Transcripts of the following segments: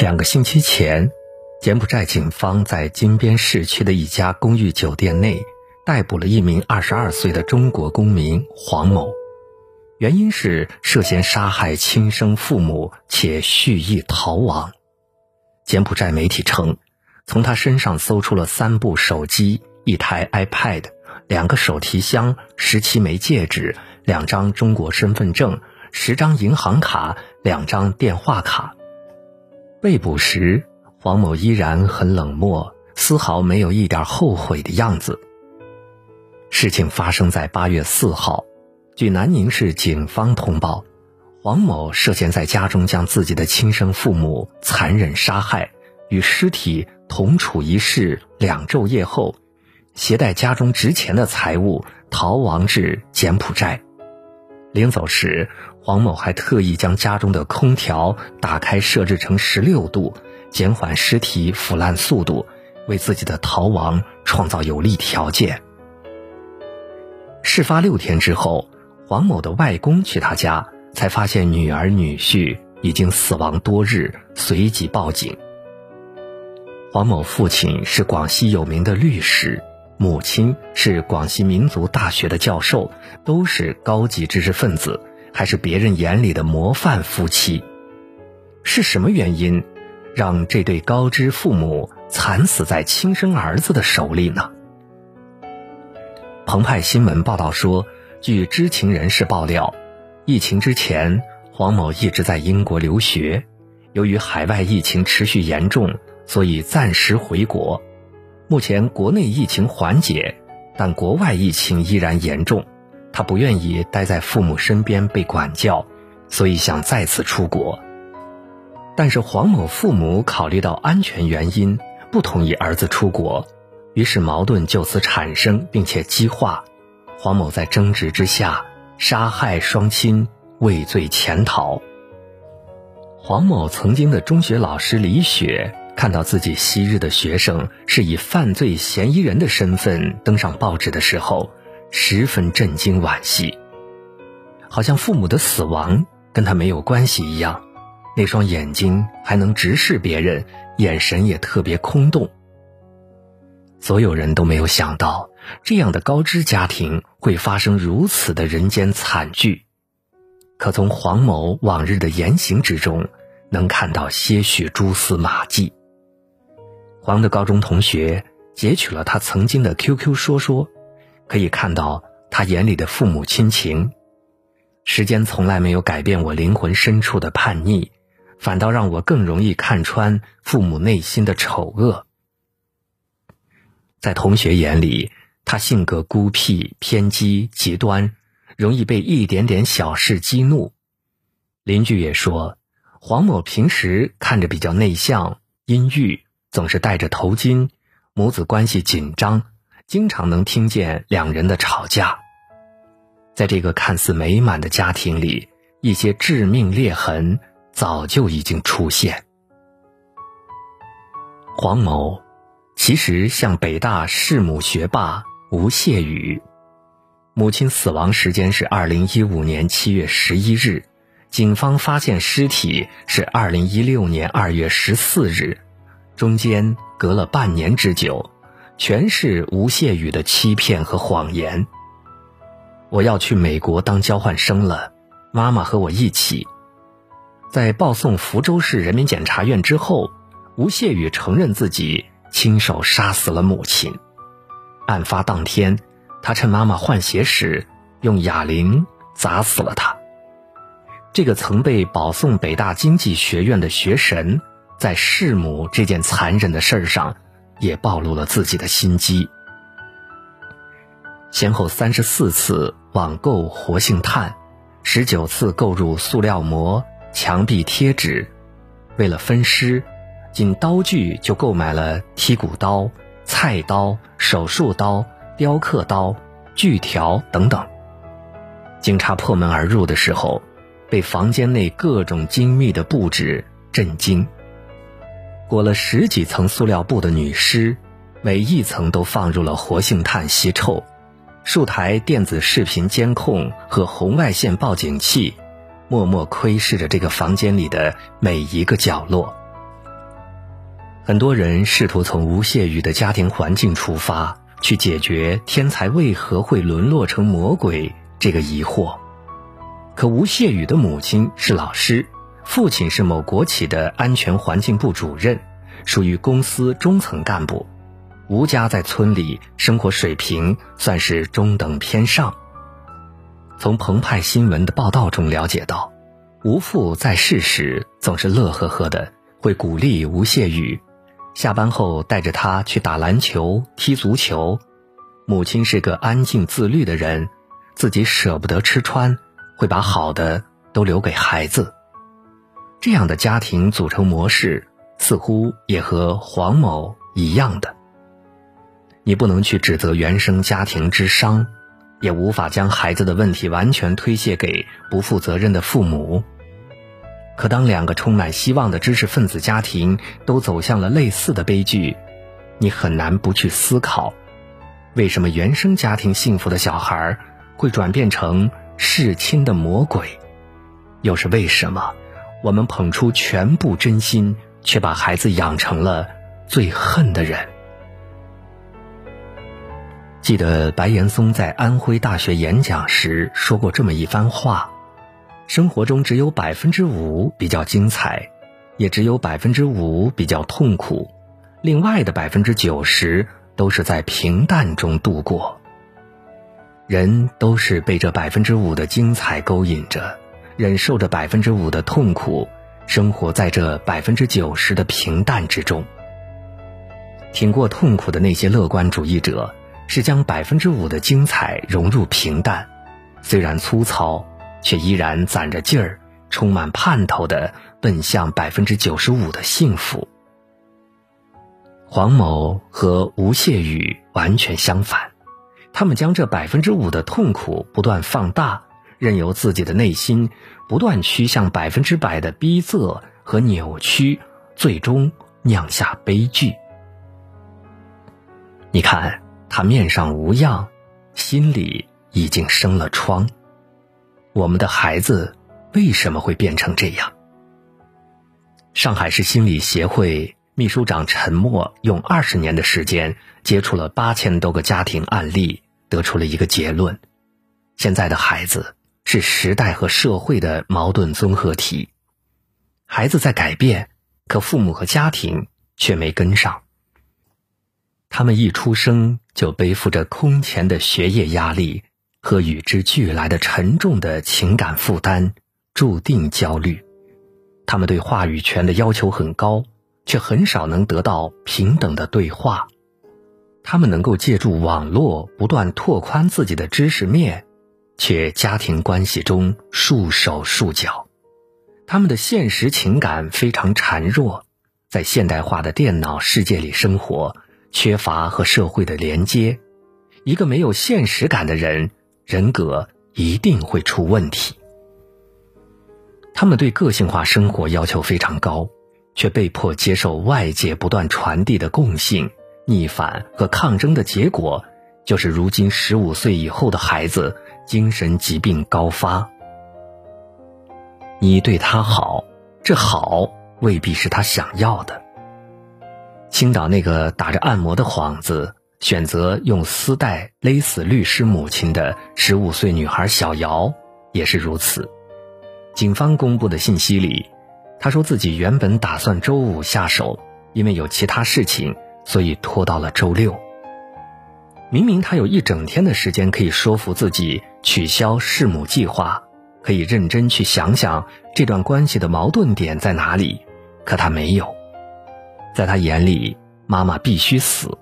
两个星期前，柬埔寨警方在金边市区的一家公寓酒店内逮捕了一名二十二岁的中国公民黄某，原因是涉嫌杀害亲生父母且蓄意逃亡。柬埔寨媒体称，从他身上搜出了三部手机、一台 iPad、两个手提箱、十七枚戒指、两张中国身份证、十张银行卡、两张电话卡。被捕时，黄某依然很冷漠，丝毫没有一点后悔的样子。事情发生在八月四号，据南宁市警方通报，黄某涉嫌在家中将自己的亲生父母残忍杀害，与尸体同处一室两昼夜后，携带家中值钱的财物逃亡至柬埔寨。临走时，黄某还特意将家中的空调打开设置成十六度，减缓尸体腐烂速度，为自己的逃亡创造有利条件。事发六天之后，黄某的外公去他家，才发现女儿女婿已经死亡多日，随即报警。黄某父亲是广西有名的律师。母亲是广西民族大学的教授，都是高级知识分子，还是别人眼里的模范夫妻。是什么原因，让这对高知父母惨死在亲生儿子的手里呢？澎湃新闻报道说，据知情人士爆料，疫情之前，黄某一直在英国留学，由于海外疫情持续严重，所以暂时回国。目前国内疫情缓解，但国外疫情依然严重。他不愿意待在父母身边被管教，所以想再次出国。但是黄某父母考虑到安全原因，不同意儿子出国，于是矛盾就此产生，并且激化。黄某在争执之下杀害双亲，畏罪潜逃。黄某曾经的中学老师李雪。看到自己昔日的学生是以犯罪嫌疑人的身份登上报纸的时候，十分震惊惋惜，好像父母的死亡跟他没有关系一样。那双眼睛还能直视别人，眼神也特别空洞。所有人都没有想到，这样的高知家庭会发生如此的人间惨剧。可从黄某往日的言行之中，能看到些许蛛丝马迹。黄的高中同学截取了他曾经的 QQ 说说，可以看到他眼里的父母亲情。时间从来没有改变我灵魂深处的叛逆，反倒让我更容易看穿父母内心的丑恶。在同学眼里，他性格孤僻、偏激、极端，容易被一点点小事激怒。邻居也说，黄某平时看着比较内向、阴郁。总是戴着头巾，母子关系紧张，经常能听见两人的吵架。在这个看似美满的家庭里，一些致命裂痕早就已经出现。黄某其实像北大弑母学霸吴谢宇，母亲死亡时间是二零一五年七月十一日，警方发现尸体是二零一六年二月十四日。中间隔了半年之久，全是吴谢宇的欺骗和谎言。我要去美国当交换生了，妈妈和我一起。在报送福州市人民检察院之后，吴谢宇承认自己亲手杀死了母亲。案发当天，他趁妈妈换鞋时，用哑铃砸死了她。这个曾被保送北大经济学院的学神。在弑母这件残忍的事儿上，也暴露了自己的心机。先后三十四次网购活性炭，十九次购入塑料膜、墙壁贴纸，为了分尸，仅刀具就购买了剔骨刀、菜刀、手术刀、雕刻刀、锯条等等。警察破门而入的时候，被房间内各种精密的布置震惊。裹了十几层塑料布的女尸，每一层都放入了活性炭吸臭，数台电子视频监控和红外线报警器，默默窥视着这个房间里的每一个角落。很多人试图从吴谢宇的家庭环境出发，去解决天才为何会沦落成魔鬼这个疑惑。可吴谢宇的母亲是老师，父亲是某国企的安全环境部主任，属于公司中层干部。吴家在村里生活水平算是中等偏上。从澎湃新闻的报道中了解到，吴父在世时总是乐呵呵的，会鼓励吴谢宇，下班后带着他去打篮球、踢足球。母亲是个安静自律的人，自己舍不得吃穿，会把好的都留给孩子。这样的家庭组成模式，似乎也和黄某一样的。你不能去指责原生家庭之伤。也无法将孩子的问题完全推卸给不负责任的父母。可当两个充满希望的知识分子家庭都走向了类似的悲剧，你很难不去思考：为什么原生家庭幸福的小孩会转变成弑亲的魔鬼？又是为什么我们捧出全部真心，却把孩子养成了最恨的人？记得白岩松在安徽大学演讲时说过这么一番话：生活中只有百分之五比较精彩，也只有百分之五比较痛苦，另外的百分之九十都是在平淡中度过。人都是被这百分之五的精彩勾引着，忍受着百分之五的痛苦，生活在这百分之九十的平淡之中。挺过痛苦的那些乐观主义者。是将百分之五的精彩融入平淡，虽然粗糙，却依然攒着劲儿，充满盼头的奔向百分之九十五的幸福。黄某和吴谢宇完全相反，他们将这百分之五的痛苦不断放大，任由自己的内心不断趋向百分之百的逼仄和扭曲，最终酿下悲剧。你看。他面上无恙，心里已经生了疮。我们的孩子为什么会变成这样？上海市心理协会秘书长陈默用二十年的时间接触了八千多个家庭案例，得出了一个结论：现在的孩子是时代和社会的矛盾综合体。孩子在改变，可父母和家庭却没跟上。他们一出生就背负着空前的学业压力和与之俱来的沉重的情感负担，注定焦虑。他们对话语权的要求很高，却很少能得到平等的对话。他们能够借助网络不断拓宽自己的知识面，却家庭关系中束手束脚。他们的现实情感非常孱弱，在现代化的电脑世界里生活。缺乏和社会的连接，一个没有现实感的人，人格一定会出问题。他们对个性化生活要求非常高，却被迫接受外界不断传递的共性，逆反和抗争的结果，就是如今十五岁以后的孩子精神疾病高发。你对他好，这好未必是他想要的。青岛那个打着按摩的幌子，选择用丝带勒死律师母亲的十五岁女孩小姚，也是如此。警方公布的信息里，她说自己原本打算周五下手，因为有其他事情，所以拖到了周六。明明她有一整天的时间可以说服自己取消弑母计划，可以认真去想想这段关系的矛盾点在哪里，可他没有。在他眼里，妈妈必须死。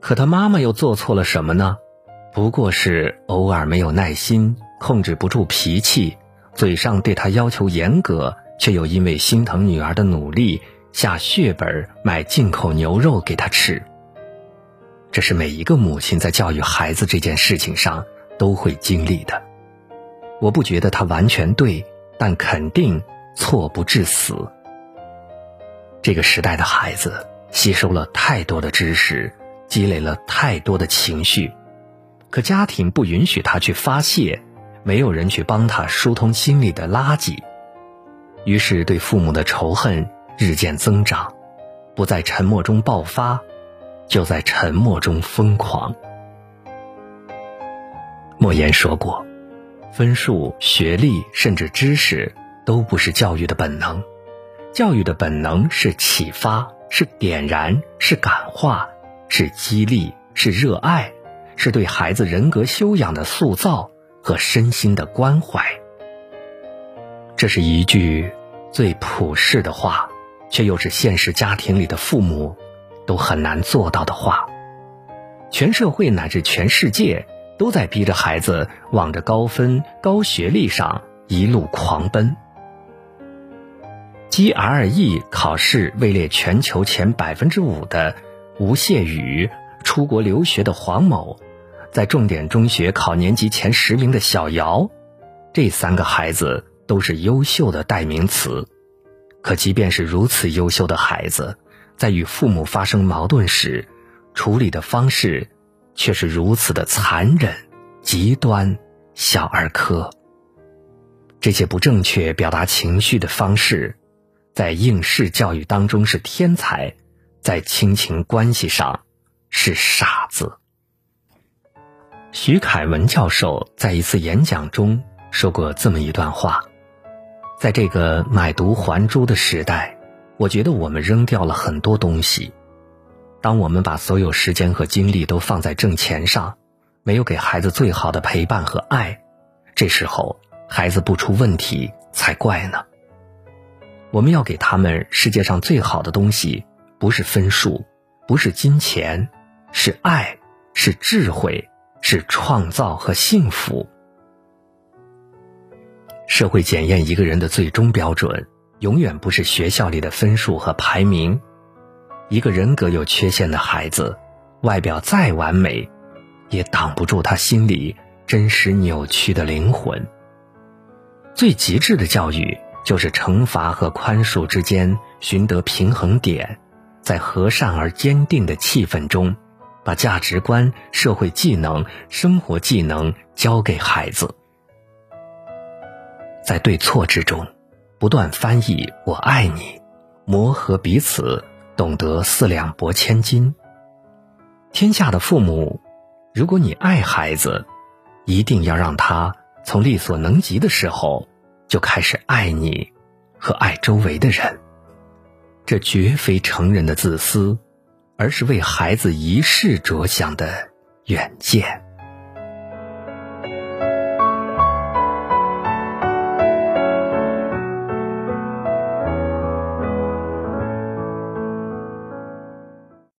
可他妈妈又做错了什么呢？不过是偶尔没有耐心，控制不住脾气，嘴上对他要求严格，却又因为心疼女儿的努力，下血本买进口牛肉给他吃。这是每一个母亲在教育孩子这件事情上都会经历的。我不觉得他完全对，但肯定错不至死。这个时代的孩子吸收了太多的知识，积累了太多的情绪，可家庭不允许他去发泄，没有人去帮他疏通心里的垃圾，于是对父母的仇恨日渐增长，不在沉默中爆发，就在沉默中疯狂。莫言说过，分数、学历甚至知识都不是教育的本能，教育的本能是启发，是点燃，是感化，是激励，是热爱，是对孩子人格修养的塑造和身心的关怀。这是一句最普世的话，却又是现实家庭里的父母都很难做到的话。全社会乃至全世界。都在逼着孩子往着高分、高学历上一路狂奔。GRE 考试位列全球前百分之五的吴谢宇，出国留学的黄某，在重点中学考年级前十名的小姚，这三个孩子都是优秀的代名词。可即便是如此优秀的孩子，在与父母发生矛盾时，处理的方式。却是如此的残忍、极端、小儿科。这些不正确表达情绪的方式，在应试教育当中是天才，在亲情关系上是傻子。徐凯文教授在一次演讲中说过这么一段话：在这个买椟还珠的时代，我觉得我们扔掉了很多东西。当我们把所有时间和精力都放在挣钱上，没有给孩子最好的陪伴和爱，这时候孩子不出问题才怪呢。我们要给他们世界上最好的东西，不是分数，不是金钱，是爱，是智慧，是创造和幸福。社会检验一个人的最终标准，永远不是学校里的分数和排名。一个人格有缺陷的孩子，外表再完美，也挡不住他心里真实扭曲的灵魂。最极致的教育，就是惩罚和宽恕之间寻得平衡点，在和善而坚定的气氛中，把价值观、社会技能、生活技能教给孩子，在对错之中，不断翻译“我爱你”，磨合彼此。懂得四两拨千斤。天下的父母，如果你爱孩子，一定要让他从力所能及的时候就开始爱你和爱周围的人。这绝非成人的自私，而是为孩子一世着想的远见。